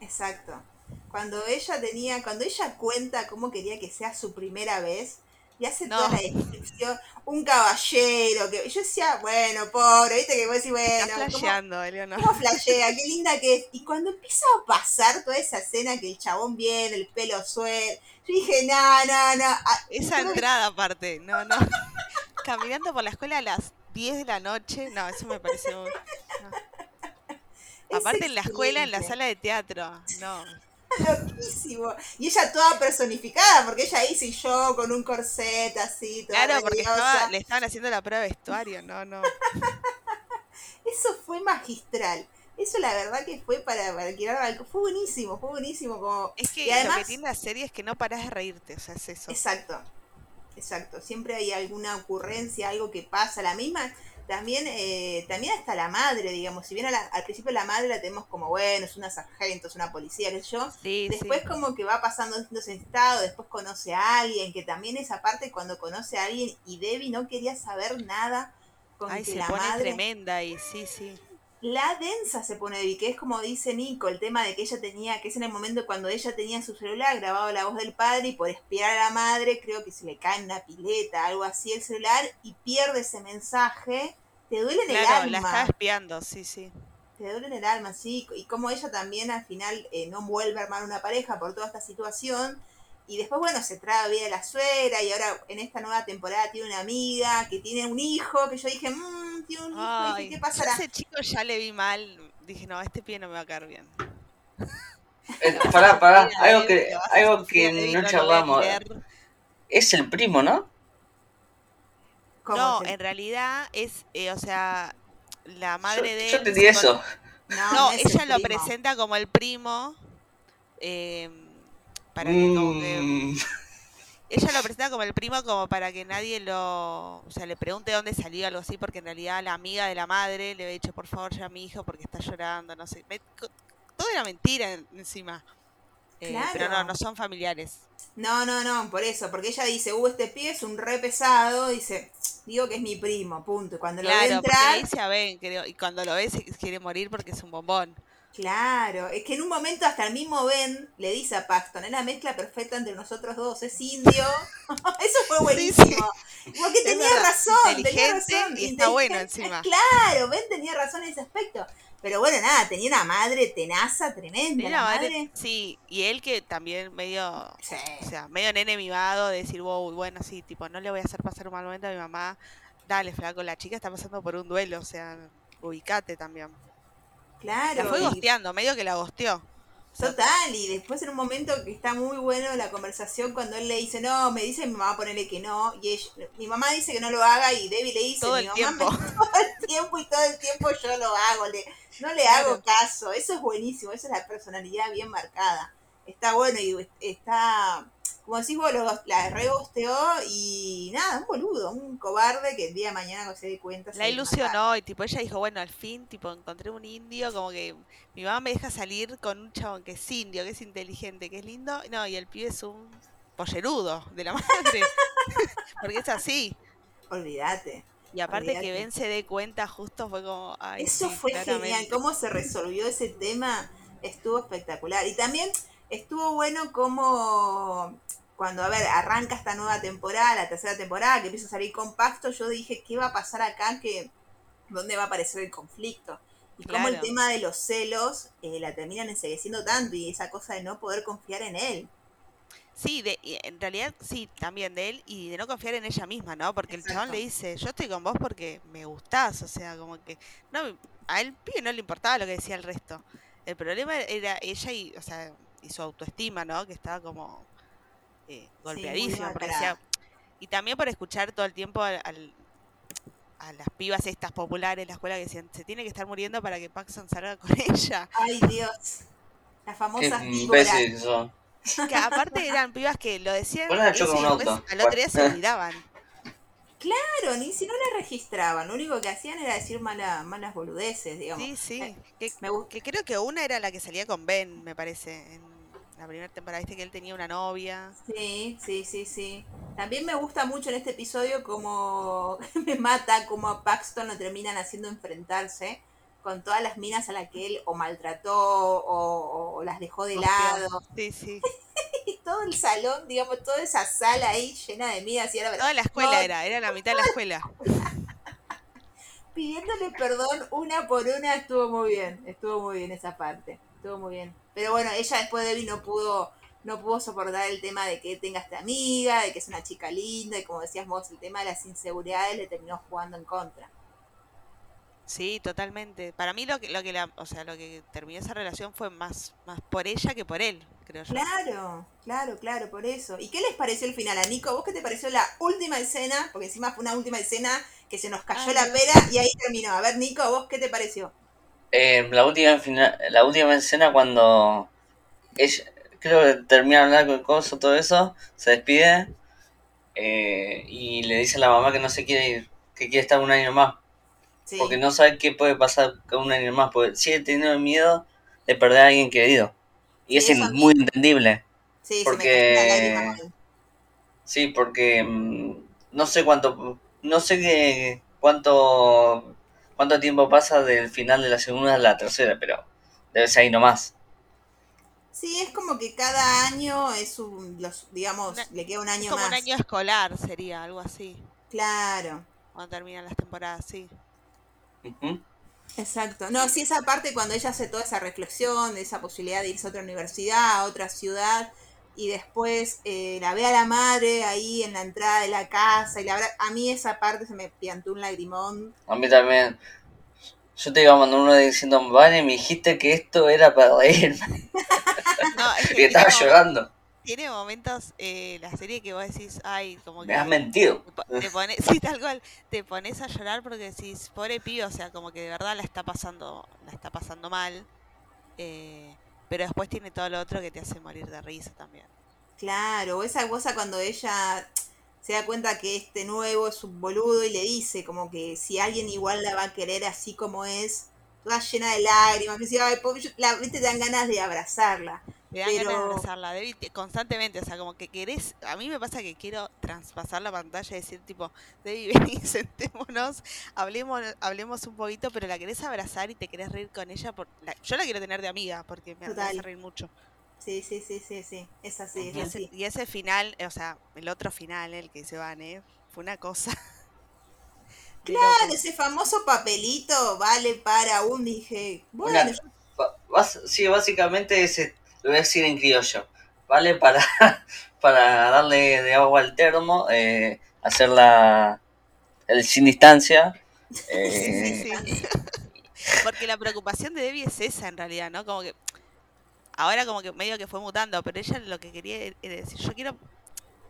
Exacto. Cuando ella tenía, cuando ella cuenta cómo quería que sea su primera vez, y hace No. toda la descripción, un caballero, que yo decía, bueno, pobre, viste que vos decís, Está bueno, ¿cómo, flasheando, Eleonor. cómo flashea? Qué linda que es. Y cuando empieza a pasar toda esa escena que el chabón viene, el pelo suelto, yo dije, no, no, no. ah, Esa entrada aparte, no, no. Caminando por la escuela a las 10 de la noche, no, eso me parece muy... no. Aparte en la escuela, en la sala de teatro, no. Loquísimo. Y ella toda personificada, porque ella dice yo con un corset así, toda Claro, porque estaba, le estaban haciendo la prueba de vestuario, no, no. Eso fue magistral. Eso la verdad que fue para, para alquilar balcón. Fue buenísimo, fue buenísimo. Como... Es que Y además- lo que tiene la serie es que no parás de reírte, o sea, es eso. Exacto, exacto. Siempre hay alguna ocurrencia, algo que pasa. La misma, también, eh, también hasta la madre, digamos. Si bien a la- al principio la madre la tenemos como, bueno, es una sargento, es una policía, qué sé yo. Sí, Después sí. como que va pasando distintos estados, después conoce a alguien, que también esa parte cuando conoce a alguien y Debbie no quería saber nada con Ay, que se la pone madre... tremenda y sí, sí. La densa se pone Debbie, que es como dice Nico, el tema de que ella tenía, que es en el momento cuando ella tenía su celular grabado la voz del padre y por espiar a la madre creo que se le cae en una pileta, algo así el celular y pierde ese mensaje. Te duele en Claro, el la alma. estaba espiando, sí, sí. Te duele en el alma, sí. Y como ella también al final eh, no vuelve a armar una pareja por toda esta situación. Y después, bueno, se trae vida de la suegra y ahora en esta nueva temporada tiene una amiga que tiene un hijo, que yo dije, mmm, Ay, dije, ¿qué pasará? ese chico ya le vi mal, dije, no, este pie no me va a caer bien. Eh, pará, pará, algo que, algo que no charlamos. Es el primo, ¿no? ¿Cómo No, se- en realidad es, eh, o sea, la madre yo, de yo él entendí eso. con- No, No, es el ella lo primo. presenta como el primo. eh, para que como que. Ella lo presenta como el primo como para que nadie lo... O sea, le pregunte dónde salió algo así, porque en realidad la amiga de la madre le había dicho, por favor, ya a mi hijo porque está llorando, no sé. Me- todo era mentira en- encima. Eh, Pero no, Claro. no son familiares. No, no, no, por eso, porque ella dice, uh, este pie es un re pesado, dice, digo que es mi primo, punto. Y cuando lo ve Claro, entrar, a Ben, creo, y cuando lo ve se quiere morir porque es un bombón. Claro, es que en un momento hasta el mismo Ben le dice a Paxton, es la mezcla perfecta entre nosotros dos, es indio. eso fue Sí, buenísimo. Porque Es tenía verdad, razón, tenía razón. y está bueno encima. Claro, Ben tenía razón en ese aspecto. Pero bueno, nada, tenía una madre tenaza tremenda. La madre- madre. sí, y él que también medio, Sí. o sea, medio nene mimado, de decir, wow, bueno, sí, tipo, no le voy a hacer pasar un mal momento a mi mamá. Dale, flaco, la chica está pasando por un duelo, o sea, ubicate también. Claro. La fue y- gosteando, medio que la gosteó. Total, y después en un momento que está muy bueno la conversación cuando él le dice, no, me dice mi mamá ponerle que no, y ella- mi mamá dice que no lo haga y Debbie le dice, todo mi el mamá tiempo. me- todo el tiempo y todo el tiempo yo lo hago, le, no le Claro. hago caso, eso es buenísimo, esa es la personalidad bien marcada, está bueno y está, como decís vos, lo- la rebosteó y nada, un boludo, un cobarde que el día de mañana se dé cuenta La matar. ilusionó y tipo ella dijo, bueno, al fin, tipo, encontré un indio, como que mi mamá me deja salir con un chabón que es indio, que es inteligente, que es lindo. No, y el pibe es un pollerudo de la madre. Porque es así. Olvídate. Y aparte que. Ben se dé cuenta justo fue como, ay, Eso sí, fue genial, cómo se resolvió ese tema, estuvo espectacular. Y también estuvo bueno como cuando, a ver, arranca esta nueva temporada, la tercera temporada, que empieza a salir compacto, yo dije, ¿qué va a pasar acá? que ¿Dónde va a aparecer el conflicto? Y cómo el Claro. tema de los celos eh, la terminan ensegueciendo tanto y esa cosa de no poder confiar en él. Sí, de, en realidad sí, también de él y de no confiar en ella misma, ¿no? Porque el chabón le dice, yo estoy con vos porque me gustás, o sea, como que no a él pibe no le importaba lo que decía el resto. El problema era ella y, o sea, y su autoestima, ¿no? Que estaba como eh, porque decía, y también por escuchar todo el tiempo al, al- a las pibas estas populares en la escuela que decían, se tiene que estar muriendo para que Paxson salga con ella. Ay, Dios. Las famosas imbéciles que son. Que aparte eran pibas que lo decían y después al otro día se olvidaban. Claro, ni si no la registraban, lo único que hacían era decir mala, malas boludeces, digamos. Sí, sí. Eh, Que, me gu- que creo que una era la que salía con Ben, me parece. En la primera temporada, viste que él tenía una novia. Sí, sí, sí, sí. También me gusta mucho en este episodio como me mata como a Paxton lo terminan haciendo enfrentarse con todas las minas a las que él o maltrató o, o las dejó de lado. Sí, sí. Y todo el salón, digamos, toda esa sala ahí llena de minas y era Toda la escuela No, era, era la mitad de la escuela. pidiéndole perdón una por una estuvo muy bien, estuvo muy bien esa parte, estuvo muy bien. Pero bueno, ella después de Debbie no pudo, no pudo soportar el tema de que tenga esta amiga, de que es una chica linda, y como decías vos, el tema de las inseguridades le terminó jugando en contra. Sí, totalmente. Para mí lo que, lo que la, o sea, lo que terminó esa relación fue más, más por ella que por él, creo yo. Claro, claro, claro, por eso. ¿Y qué les pareció el final a Nico? ¿Vos qué te pareció la última escena? Porque encima fue una última escena que se nos cayó Ay, la pera y ahí terminó. A ver, Nico, ¿vos qué te pareció? Eh, la última fina- la última escena cuando ella, creo que termina de hablar con el coso, todo eso, se despide eh, y le dice a la mamá que no se quiere ir, que quiere estar un año más, Sí, porque no sabe qué puede pasar con un año más, porque sigue teniendo miedo de perder a alguien querido. Y es muy entendible. sí, se porque- me. Sí, porque mm, no sé cuánto, no sé qué, cuánto, cuánto tiempo pasa del final de la segunda a la tercera, pero debe ser ahí nomás. Sí, es como que cada año es un, los, digamos, Una- le queda un Es año como más. un año escolar sería, algo así, Claro, cuando terminan las temporadas, sí. Ujú. exacto. No, sí, esa parte cuando ella hace toda esa reflexión de esa posibilidad de irse a otra universidad, a otra ciudad, y después eh, la ve a la madre ahí en la entrada de la casa, y la abra- a mí esa parte se me piantó un lagrimón. A mí también. Yo te iba a mandar uno diciendo, vale, me dijiste que esto era para reírme. No, es Y que estaba tiene, llorando. tiene momentos eh, la serie que vos decís, ay, como Me has que mentido. te po- te pones, sí, tal cual, te pones a llorar porque decís, pobre pibe, o sea, como que de verdad la está pasando, la está pasando mal. eh, pero después tiene todo lo otro que te hace morir de risa también. Claro, esa cosa cuando ella se da cuenta que este nuevo es un boludo y le dice como que si alguien igual la va a querer así como es, toda llena de lágrimas, que la, viste, te dan ganas de abrazarla. Me dan ganas de Pero- abrazarla, Debbie, te- constantemente, o sea, como que querés, a mí me pasa que quiero traspasar la pantalla y decir tipo, Debbie, vení, sentémonos, hablemos, hablemos un poquito, pero la querés abrazar y te querés reír con ella, por, la- yo la quiero tener de amiga, porque me, hace reír mucho. Sí, sí, sí, sí, sí, es así, Y es ese, así. y ese final, o sea, el otro final, el que se van, ¿eh? Fue una cosa. de Claro, ese famoso papelito vale para un, dije, bueno, Una- yo- sí, básicamente ese, lo voy a decir en criollo. ¿Vale? Para, para darle de agua al termo, eh, hacer la, el sin distancia. Sí, eh, sí, sí. Porque la preocupación de Debbie es esa en realidad, ¿no? Como que ahora como que medio que fue mutando, pero ella lo que quería er- era decir, yo quiero,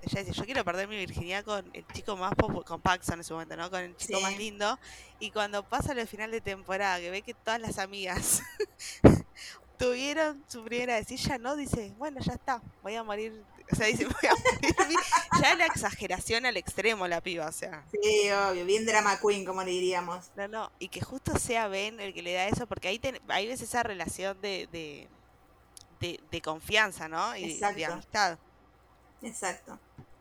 ella decía, yo quiero perder mi virginidad con el chico más popu- con Paxson en ese momento, ¿no? Con el chico más Sí. lindo. Y cuando pasa el final de temporada, que ve que todas las amigas tuvieron su primera vez y ella no, dice, bueno, ya está, voy a morir. O sea, dice, voy a morir. mi-". Ya la exageración al extremo la piba, o sea. sí, obvio, bien drama queen, como le diríamos. No, no, y que justo sea Ben el que le da eso, porque ahí, ten- ahí ves esa relación de, de, de, de confianza, ¿no? Y de- de Exacto. amistad. Exacto.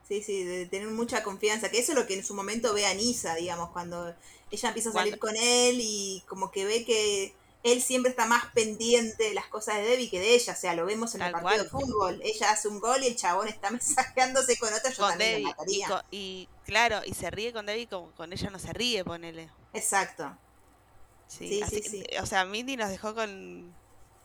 Sí, sí, de tener mucha confianza, que eso es lo que en su momento ve a Nisa, digamos, cuando ella empieza a salir con él y como que ve que él siempre está más pendiente de las cosas de Debbie que de ella, o sea, lo vemos en el partido de fútbol, ella hace un gol y el chabón está mensajeándose con otra, yo Con también lo Debbie. Y, mataría. y claro, y se ríe con Debbie como con ella no se ríe, ponele. Exacto. Sí, Sí, así- sí, sí. O sea, Mindy nos dejó con,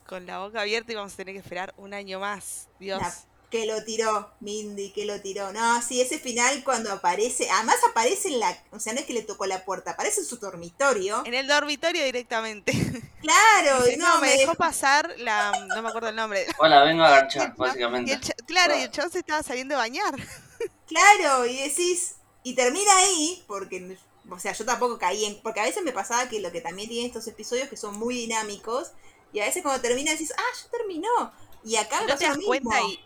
con la boca abierta y vamos a tener que esperar un año más. Dios. La- que lo tiró, Mindy, que lo tiró. No, sí, ese final cuando aparece, además aparece en la, o sea, no es que le tocó la puerta, aparece en su dormitorio. En el dormitorio directamente. Claro, Dice, y no, no, me dejó pasar la. No me acuerdo el nombre. Hola, vengo a y básicamente. el claro, y el chabón se estaba saliendo a bañar. Claro, y decís, y termina ahí, porque, o sea, yo tampoco caí en, porque a veces me pasaba que lo que también tiene estos episodios que son muy dinámicos, y a veces cuando termina decís, ah, ya terminó. Y acá Y no te das lo cuenta y.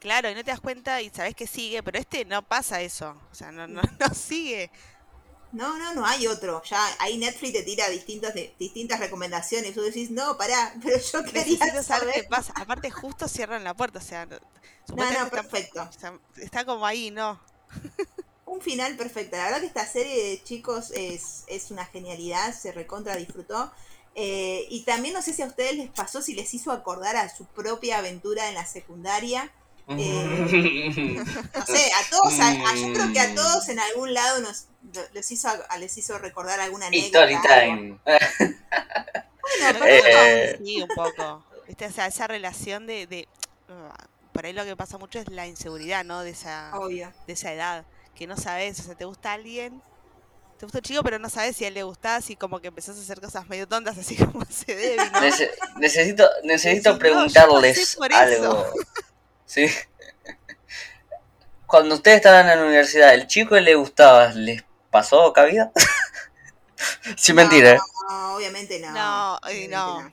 Claro, y no te das cuenta y sabes que sigue, pero este no pasa eso. O sea, no, no, no sigue. No, no, no hay otro. Ya ahí Netflix te tira distintas, distintas recomendaciones. Tú decís, no, pará, pero yo quería saber saber. qué pasa. Aparte, justo cierran la puerta, o sea, no- No, está- perfecto. está como ahí, ¿no? Un final perfecto. La verdad que esta serie de chicos es, es una genialidad, se recontra disfrutó. Eh, y también no sé si a ustedes les pasó, si les hizo acordar a su propia aventura en la secundaria. Eh, No sé, a todos, a- a- yo creo que a todos en algún lado nos les hizo, a- les hizo recordar alguna anécdota. Story time. Bueno, pero Eh, Sí, un poco. ¿Viste? O sea, esa relación de, de- ah, Por ahí lo que pasa mucho es la inseguridad, ¿no? De esa, no, obvio. de esa edad. Que no sabes, o sea, te gusta alguien, te gusta un chico, pero no sabes si a él le gustás y como que empezás a hacer cosas medio tontas, así como se debe, ¿no? Nece- necesito necesito no, preguntarles por algo. ¿Sí? Cuando ustedes estaban en la universidad, ¿el chico que le gustaba les pasó cabida? Sin mentira, ¿eh? No, obviamente no. No, y obviamente no.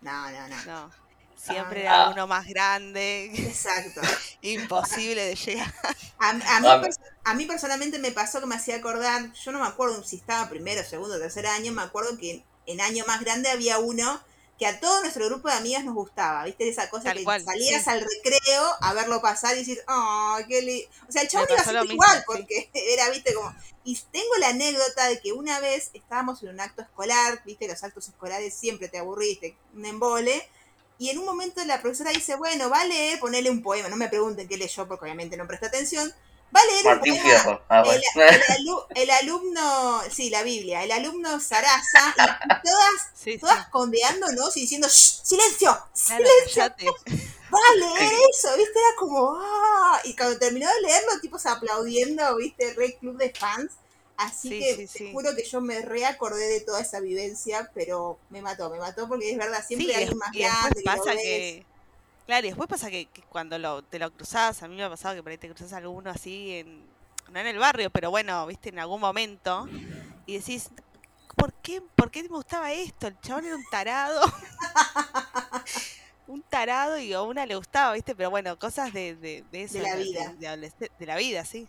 No, no, no. No. Siempre Ah. era uno más grande, Exacto. imposible de llegar. A, a mí, Ah, a mí personalmente me pasó que me hacía acordar, yo no me acuerdo si estaba primero, segundo, tercer año, me acuerdo que en año más grande había uno que a todo nuestro grupo de amigas nos gustaba, ¿viste? Esa cosa Tal que cual, salías sí. al recreo a verlo pasar y decir, oh, qué li-". O sea, el chabón iba siempre mismo, igual, sí. porque era, ¿viste? Como... Y tengo la anécdota de que una vez estábamos en un acto escolar, ¿viste? Los actos escolares siempre te aburriste, un embole. Y en un momento la profesora dice, bueno, va a leer, ponerle un poema. No me pregunten qué leyó, porque obviamente no presta atención. Va a leer Martín. Fierro. Ah, El, bueno. el alu- el alumno, sí, la Biblia, el alumno Sarasa, y todas, Sí, sí. todas condeándonos y diciendo, "Shh, silencio, Claro, cállate. va a leer eso, ¿viste? Era como, ¡ah! Y cuando terminó de leerlo, tipos aplaudiendo, ¿viste? Re club de fans. Así Sí, que sí, te sí. juro que yo me reacordé de toda esa vivencia, pero me mató, me mató porque es verdad, siempre Sí, hay más y después grande pasa ves. que. Claro, y después pasa que, que cuando lo, te lo cruzás, a mí me ha pasado que por ahí te cruzás a alguno así, en, no en el barrio, pero bueno, viste, en algún momento, y decís, ¿por qué, ¿por qué me gustaba esto? El chabón era un tarado. un tarado y a una le gustaba, viste, pero bueno, cosas de, de, de eso. De la vida. De la vida, sí.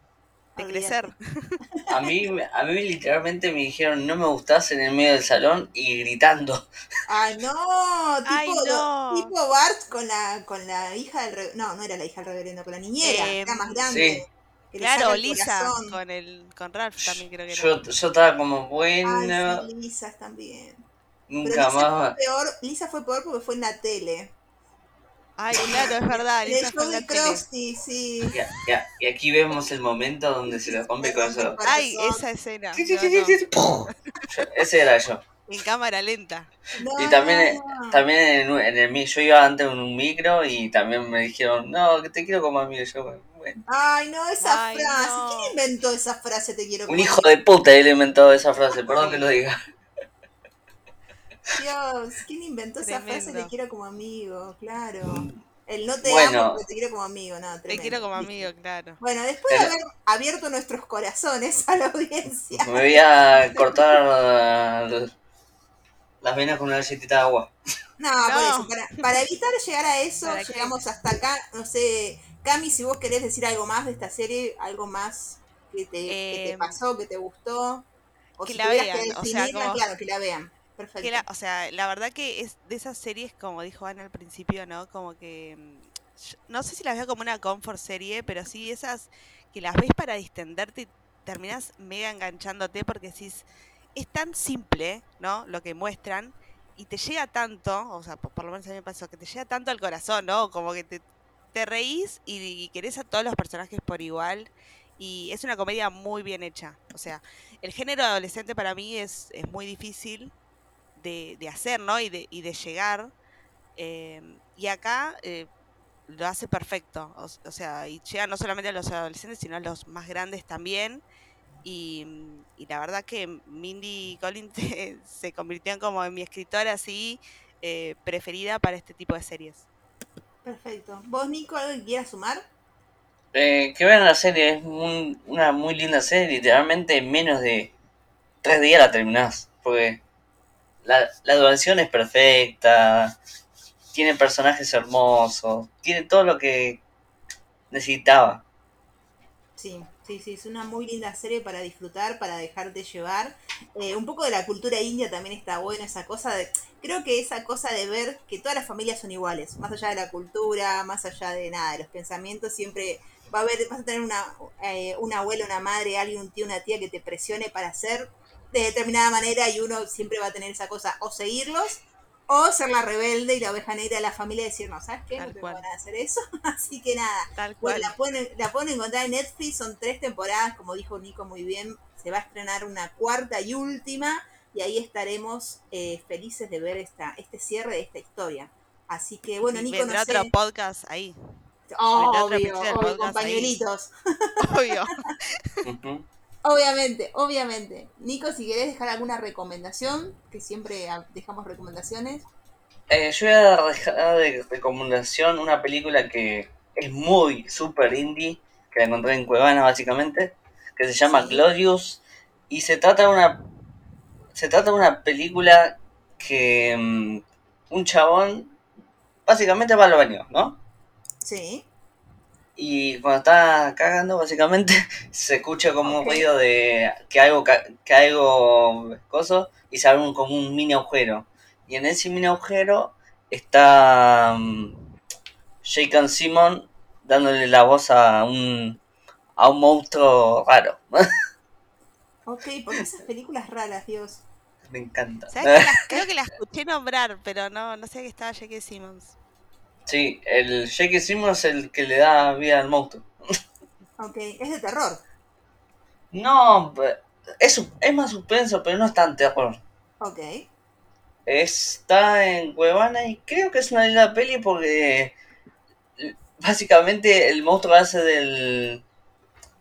De crecer. A mí, a mí literalmente me dijeron no me gustás en el medio del salón y gritando. Ay, no, tipo, Ay, no. tipo Bart con la, con la hija del reverendo, no, no era la hija del reverendo, con la niñera, Eh, era más grande. sí. Claro, el Lisa, corazón. con, el, con Ralph también creo que era. Yo, yo estaba como Ay, bueno, sí, Lisa también. Pero nunca fue más. peor, Lisa fue peor porque fue en la tele. Ay, claro, es verdad. De tele. Krusty, sí. Ya, ya, y aquí vemos el momento donde se lo rompe con eso. Ay, esa escena. Sí, sí, no, sí, no. sí, sí, Ese era yo. En cámara lenta. Y también, No. también en, un- en el yo iba antes en un micro y también me dijeron, no, que te quiero como amigo. Yo, bueno, Ay, no, esa Ay, frase. no. ¿Quién inventó esa frase? Te quiero un como hijo de puta él inventó esa frase, perdón que lo diga. Dios, ¿quién inventó esa frase? Te quiero como amo, claro. El no te Bueno. amo, pero te quiero como amigo, no, Te quiero como amigo, claro. Bueno, después de haber abierto nuestros corazones a la audiencia, Me voy a cortar las venas con una galletita de agua. No, por No. eso, para, para evitar llegar a eso, llegamos hasta acá. No sé, Cami, si vos querés decir algo más de esta serie, algo más que te, que te Em, pasó, que te gustó, o que si la tuvieras vean, que o sea, definirla, como- claro, que la vean. Perfecto. La- o sea, la verdad que es de esas series, como dijo Ana al principio, ¿no? Como que. mm, No sé si las veo como una comfort serie, pero sí esas que las ves para distenderte y terminas mega enganchándote porque decís. Es tan simple, ¿no? Lo que muestran. Y te llega tanto, o sea, por, por lo menos a mí me pasó, que te llega tanto al corazón, ¿no? Como que te, te reís y, y querés a todos los personajes por igual. Y es una comedia muy bien hecha. O sea, el género adolescente para mí es, es muy difícil de, de hacer, ¿no? Y de, y de llegar. eh, y acá eh, lo hace perfecto. O, sea, y llega no solamente a los adolescentes, sino a los más grandes también. Y, y la verdad que Mindy Collins se convirtió en como en mi escritora así eh, preferida para este tipo de series. Perfecto. ¿Vos, Nico, algo que quieras sumar? Eh, que vean la serie, es un- una muy linda serie, literalmente en menos de tres días la terminás, porque la, la duración es perfecta, tiene personajes hermosos, tiene todo lo que necesitaba. Sí, Sí, sí, es una muy linda serie para disfrutar, para dejarte llevar. Eh, un poco de la cultura india también está buena, esa cosa de... Creo que esa cosa de ver que todas las familias son iguales, más allá de la cultura, más allá de nada, de los pensamientos, siempre va a haber, vas a tener una, eh, una abuela, una madre, alguien, un tío, una tía que te presione para hacer de determinada manera y uno siempre va a tener esa cosa, o seguirlos, o ser la rebelde y la oveja negra de la familia y decir, no, ¿sabes qué? no te van a hacer eso. Así que nada, Tal bueno, cual. la, pueden, la pueden encontrar en Netflix, son tres temporadas, como dijo Nico muy bien, se va a estrenar una cuarta y última y ahí estaremos eh, felices de ver esta, este cierre de esta historia. Así que bueno, Nico, vendrá no sé. otro podcast ahí, otro Obvio, obvio, podcast con ahí. pañuelitos. obvio. Obviamente, obviamente. Nico, si querés dejar alguna recomendación, que siempre dejamos recomendaciones. Eh, yo voy a dejar de recomendación una película que es muy super indie, que la encontré en Cuevana básicamente, que se llama Sí. Glorious y se trata de una se trata de una película que mm, un chabón básicamente va al baño, ¿no? Sí. Y cuando está cagando, básicamente, se escucha como un ruido de que algo, que algo viscoso y se abre un, como un mini agujero. Y en ese mini agujero está um, Jake Simon dándole la voz a un, a un monstruo raro. Ok, porque esas películas raras, Dios. Me encanta. ¿Sabes que la- creo que la escuché nombrar, pero no, no sé que estaba J.K. Simmons. Sí, el Jake Simon es el que le da vida al monstruo. Ok, es de terror. No, es, es más suspenso, pero no es tan terror. Ok. Está en Cuevana y creo que es una linda peli porque básicamente el monstruo hace del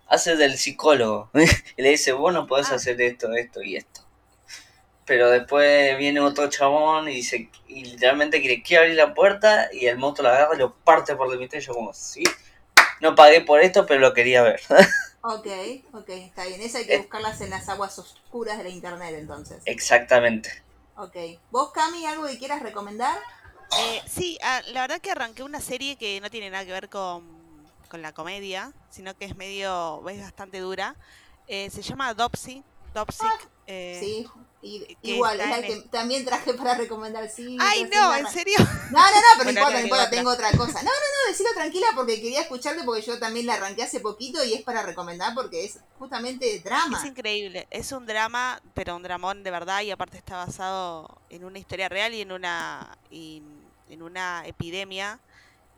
hace del psicólogo y le dice, vos no podés Ah. hacer esto, esto y esto. Pero después viene otro chabón y dice, y literalmente quiere, quiere abrir la puerta y el monstruo lo agarra y lo parte por la mitad y yo como, sí, no pagué por esto, pero lo quería ver. Ok, ok, está bien. Esa hay que buscarlas en las aguas oscuras de la internet, entonces. Exactamente. Ok. ¿Vos, Cami, algo que quieras recomendar? Eh, sí, ah, la verdad que arranqué una serie que no tiene nada que ver con, con la comedia, sino que es medio, es bastante dura. Eh, se llama Dopsy, Dopsic. eh, Sí, y- igual, es también traje para recomendar. Sí, Ay, no, en serio. No, no, no, pero no importa, no, importa, tengo otra cosa. No, no, no, decilo tranquila porque quería escucharte porque yo también la arranqué hace poquito y es para recomendar porque es justamente drama. Es increíble, es un drama, pero un dramón de verdad y aparte está basado en una historia real y en una, y en una epidemia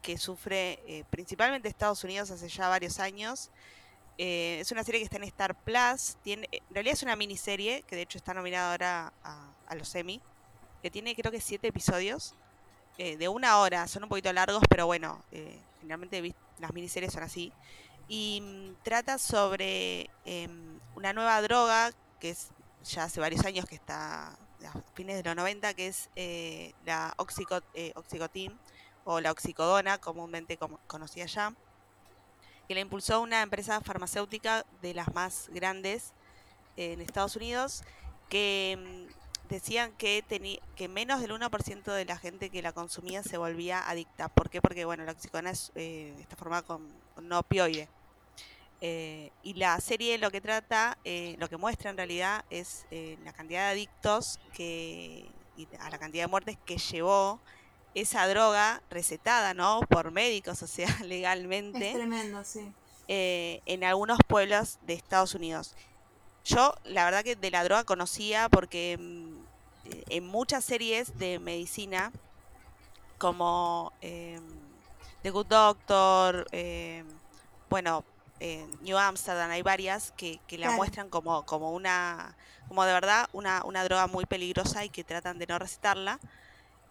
que sufre eh, principalmente Estados Unidos hace ya varios años. Eh, es una serie que está en Star Plus, tiene, en realidad es una miniserie que de hecho está nominada ahora a, los Emmy, que tiene creo que siete episodios eh, de una hora, son un poquito largos, pero bueno, eh, generalmente las miniseries son así. Y mm, trata sobre em, una nueva droga que es ya hace varios años que está a fines de los 90, que es eh, la oxico, eh, oxicotin o la oxicodona, comúnmente como- conocida ya, que la impulsó una empresa farmacéutica de las más grandes en Estados Unidos, que mm, decían que, que menos del 1% de la gente que la consumía se volvía adicta. ¿Por qué? Porque bueno, la oxicodona es, eh, está formada con, un opioide. Eh, y la serie lo que trata, eh, lo que muestra en realidad es eh, la cantidad de adictos que, y a la cantidad de muertes que llevó esa droga recetada, ¿no? Por médicos, o sea, legalmente Es tremendo, sí. eh, en algunos pueblos de Estados Unidos. Yo, la verdad que de la droga conocía porque mm, eh, en muchas series de medicina, como em, The Good Doctor, em, bueno, en New Amsterdam, hay varias que, que la Claro. muestran como, como una, como de verdad, una, una droga muy peligrosa y que tratan de no recetarla.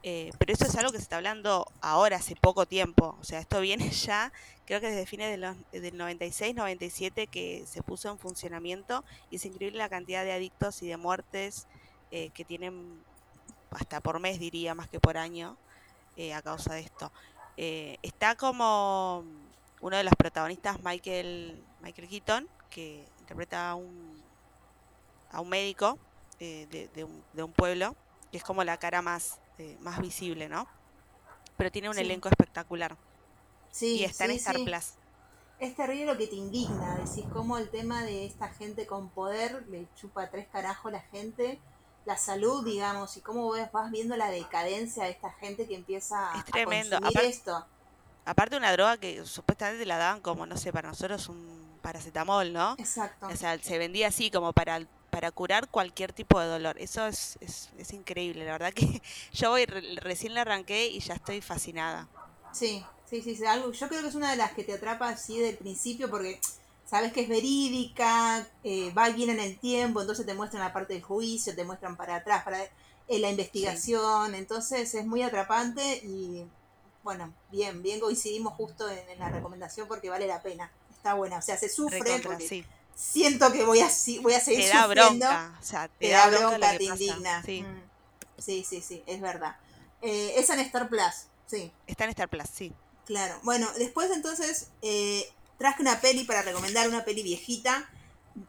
Eh, pero eso es algo que se está hablando ahora, hace poco tiempo. O sea, esto viene ya, creo que desde fines de los, del 96, 97 que se puso en funcionamiento y es increíble la cantidad de adictos y de muertes eh, que tienen hasta por mes, diría, más que por año, eh, a causa de esto. Eh, está como uno de los protagonistas, Michael, Michael Keaton, que interpreta a un, a un médico de, de un, de un pueblo, que es como la cara más, eh, más visible, ¿no? Pero tiene un Sí. elenco espectacular. Sí, y está en sí, Star sí. Plus. es terrible lo que te indigna, decís cómo el tema de esta gente con poder le chupa tres carajos a la gente, la salud, digamos, y cómo ves- vas viendo la decadencia de esta gente que empieza Es a tremendo. consumir Apar- esto. Aparte una droga que supuestamente la daban como, no sé, para nosotros un paracetamol, ¿no? Exacto. O sea, se vendía así como para, para curar cualquier tipo de dolor. Eso es, es, es increíble, la verdad que yo re- recién la arranqué y ya estoy fascinada. Sí, sí, sí, sí, algo, yo creo que es una de las que te atrapa así del principio porque sabes que es verídica, eh, va bien en el tiempo, entonces te muestran la parte del juicio, te muestran para atrás, para eh, la investigación, entonces es muy atrapante y bueno, bien, bien coincidimos justo en, en la recomendación porque vale la pena, está buena, o sea, se sufre Recontra, porque sí. Siento que voy a, voy a seguir Te da sufriendo, bronca, o sea, te, te da da bronca, te pasa. indigna. Sí, Mm. sí, sí, sí, es verdad. Eh, es en Star Plus, sí. está en Star Plus, sí. Claro. Bueno, después entonces eh, traje una peli para recomendar, una peli viejita,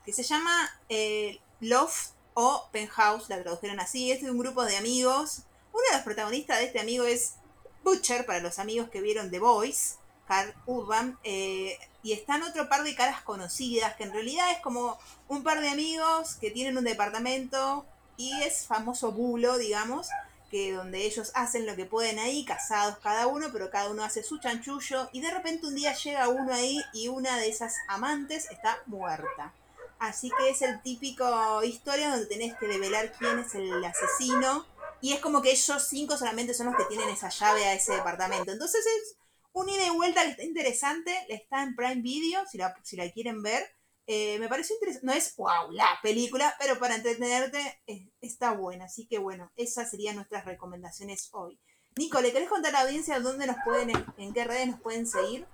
que se llama eh, Love o Penthouse, la tradujeron así. Es de un grupo de amigos. Uno de los protagonistas de este amigo es Butcher, para los amigos que vieron The Voice, Carl Urban. eh, y están otro par de caras conocidas, que en realidad es como un par de amigos que tienen un departamento y es famoso bulo, digamos, que donde ellos hacen lo que pueden ahí, casados cada uno, pero cada uno hace su chanchullo, y de repente un día llega uno ahí y una de esas amantes está muerta. Así que es el típico historia donde tenés que develar quién es el asesino, y es como que ellos cinco solamente son los que tienen esa llave a ese departamento. Entonces es un ida y vuelta que está interesante, está en Prime Video, si la, si la quieren ver. Eh, me pareció interesante, no es wow la película, pero para entretenerte eh, está buena. Así que bueno, esas serían nuestras recomendaciones hoy. Nico, ¿le querés contar a la audiencia dónde nos pueden, en, qué redes nos pueden seguir?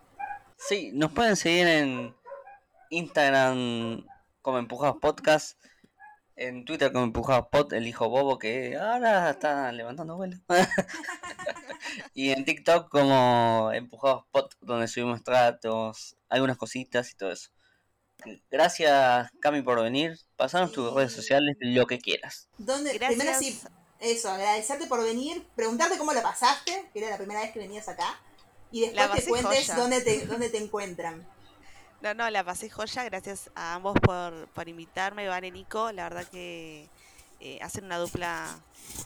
Sí, nos pueden seguir en Instagram como Empujados Podcast, en Twitter como Empujados Pod, el hijo bobo que ahora está levantando vuelo. y en TikTok como Empujados Pod, donde subimos tratos, algunas cositas y todo eso. Gracias, Cami, por venir. Pasanos tus redes sociales, lo que quieras. ¿Dónde, primero sí, eso, agradecerte por venir, preguntarte cómo la pasaste, que era la primera vez que venías acá, y después te pasé cuentes joya. dónde te, dónde te encuentran. No, no, la pasé joya. Gracias a ambos por, por invitarme, Van y Nico. La verdad que eh, hacen una dupla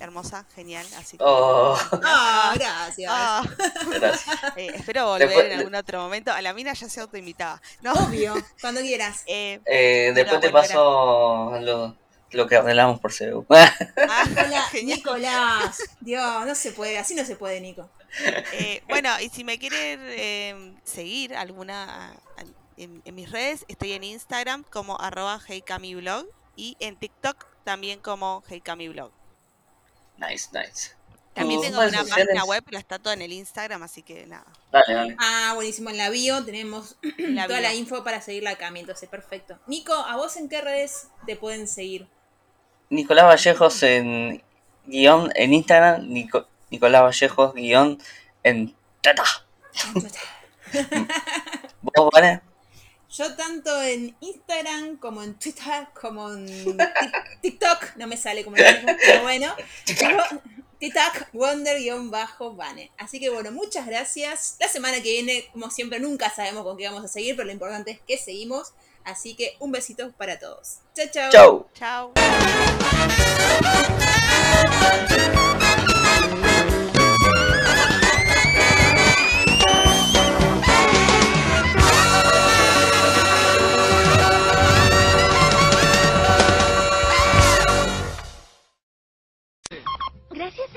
hermosa, genial. Así que. Oh. Ah, gracias. Ah, Gracias. eh, espero volver Después- en algún otro momento. A la mina ya se autoinvitaba. No, Obvio, cuando quieras. eh, Eh, después te paso lo, lo que arreglamos por CEU. ah, Hola, genial. Nicolás. Dios, no se puede, así no se puede, Nico. Eh, bueno, y si me quieren eh, seguir alguna en, en mis redes, estoy en Instagram como arroba heykamiblog y en TikTok también como heykamiblog. Nice, nice. También ¿Tus tengo una sociales? página web, pero está todo en el Instagram, así que nada. Dale, dale. Ah, buenísimo. En la bio tenemos La toda bio. la info para seguir la Cami, entonces perfecto. Nico, ¿a vos en qué redes te pueden seguir? Nicolás Vallejos en guion en Instagram, Nico- Nicolás Vallejos guion en Tata. ¿Vos, vale? Yo tanto en Instagram como en Twitter como en Tik- TikTok, no me sale como el mismo, pero bueno. TikTok Wonder-Bane. Así que bueno, muchas gracias. La semana que viene, como siempre, nunca sabemos con qué vamos a seguir, pero lo importante es que seguimos. Así que un besito para todos. Chao, chao. Chau. Chao.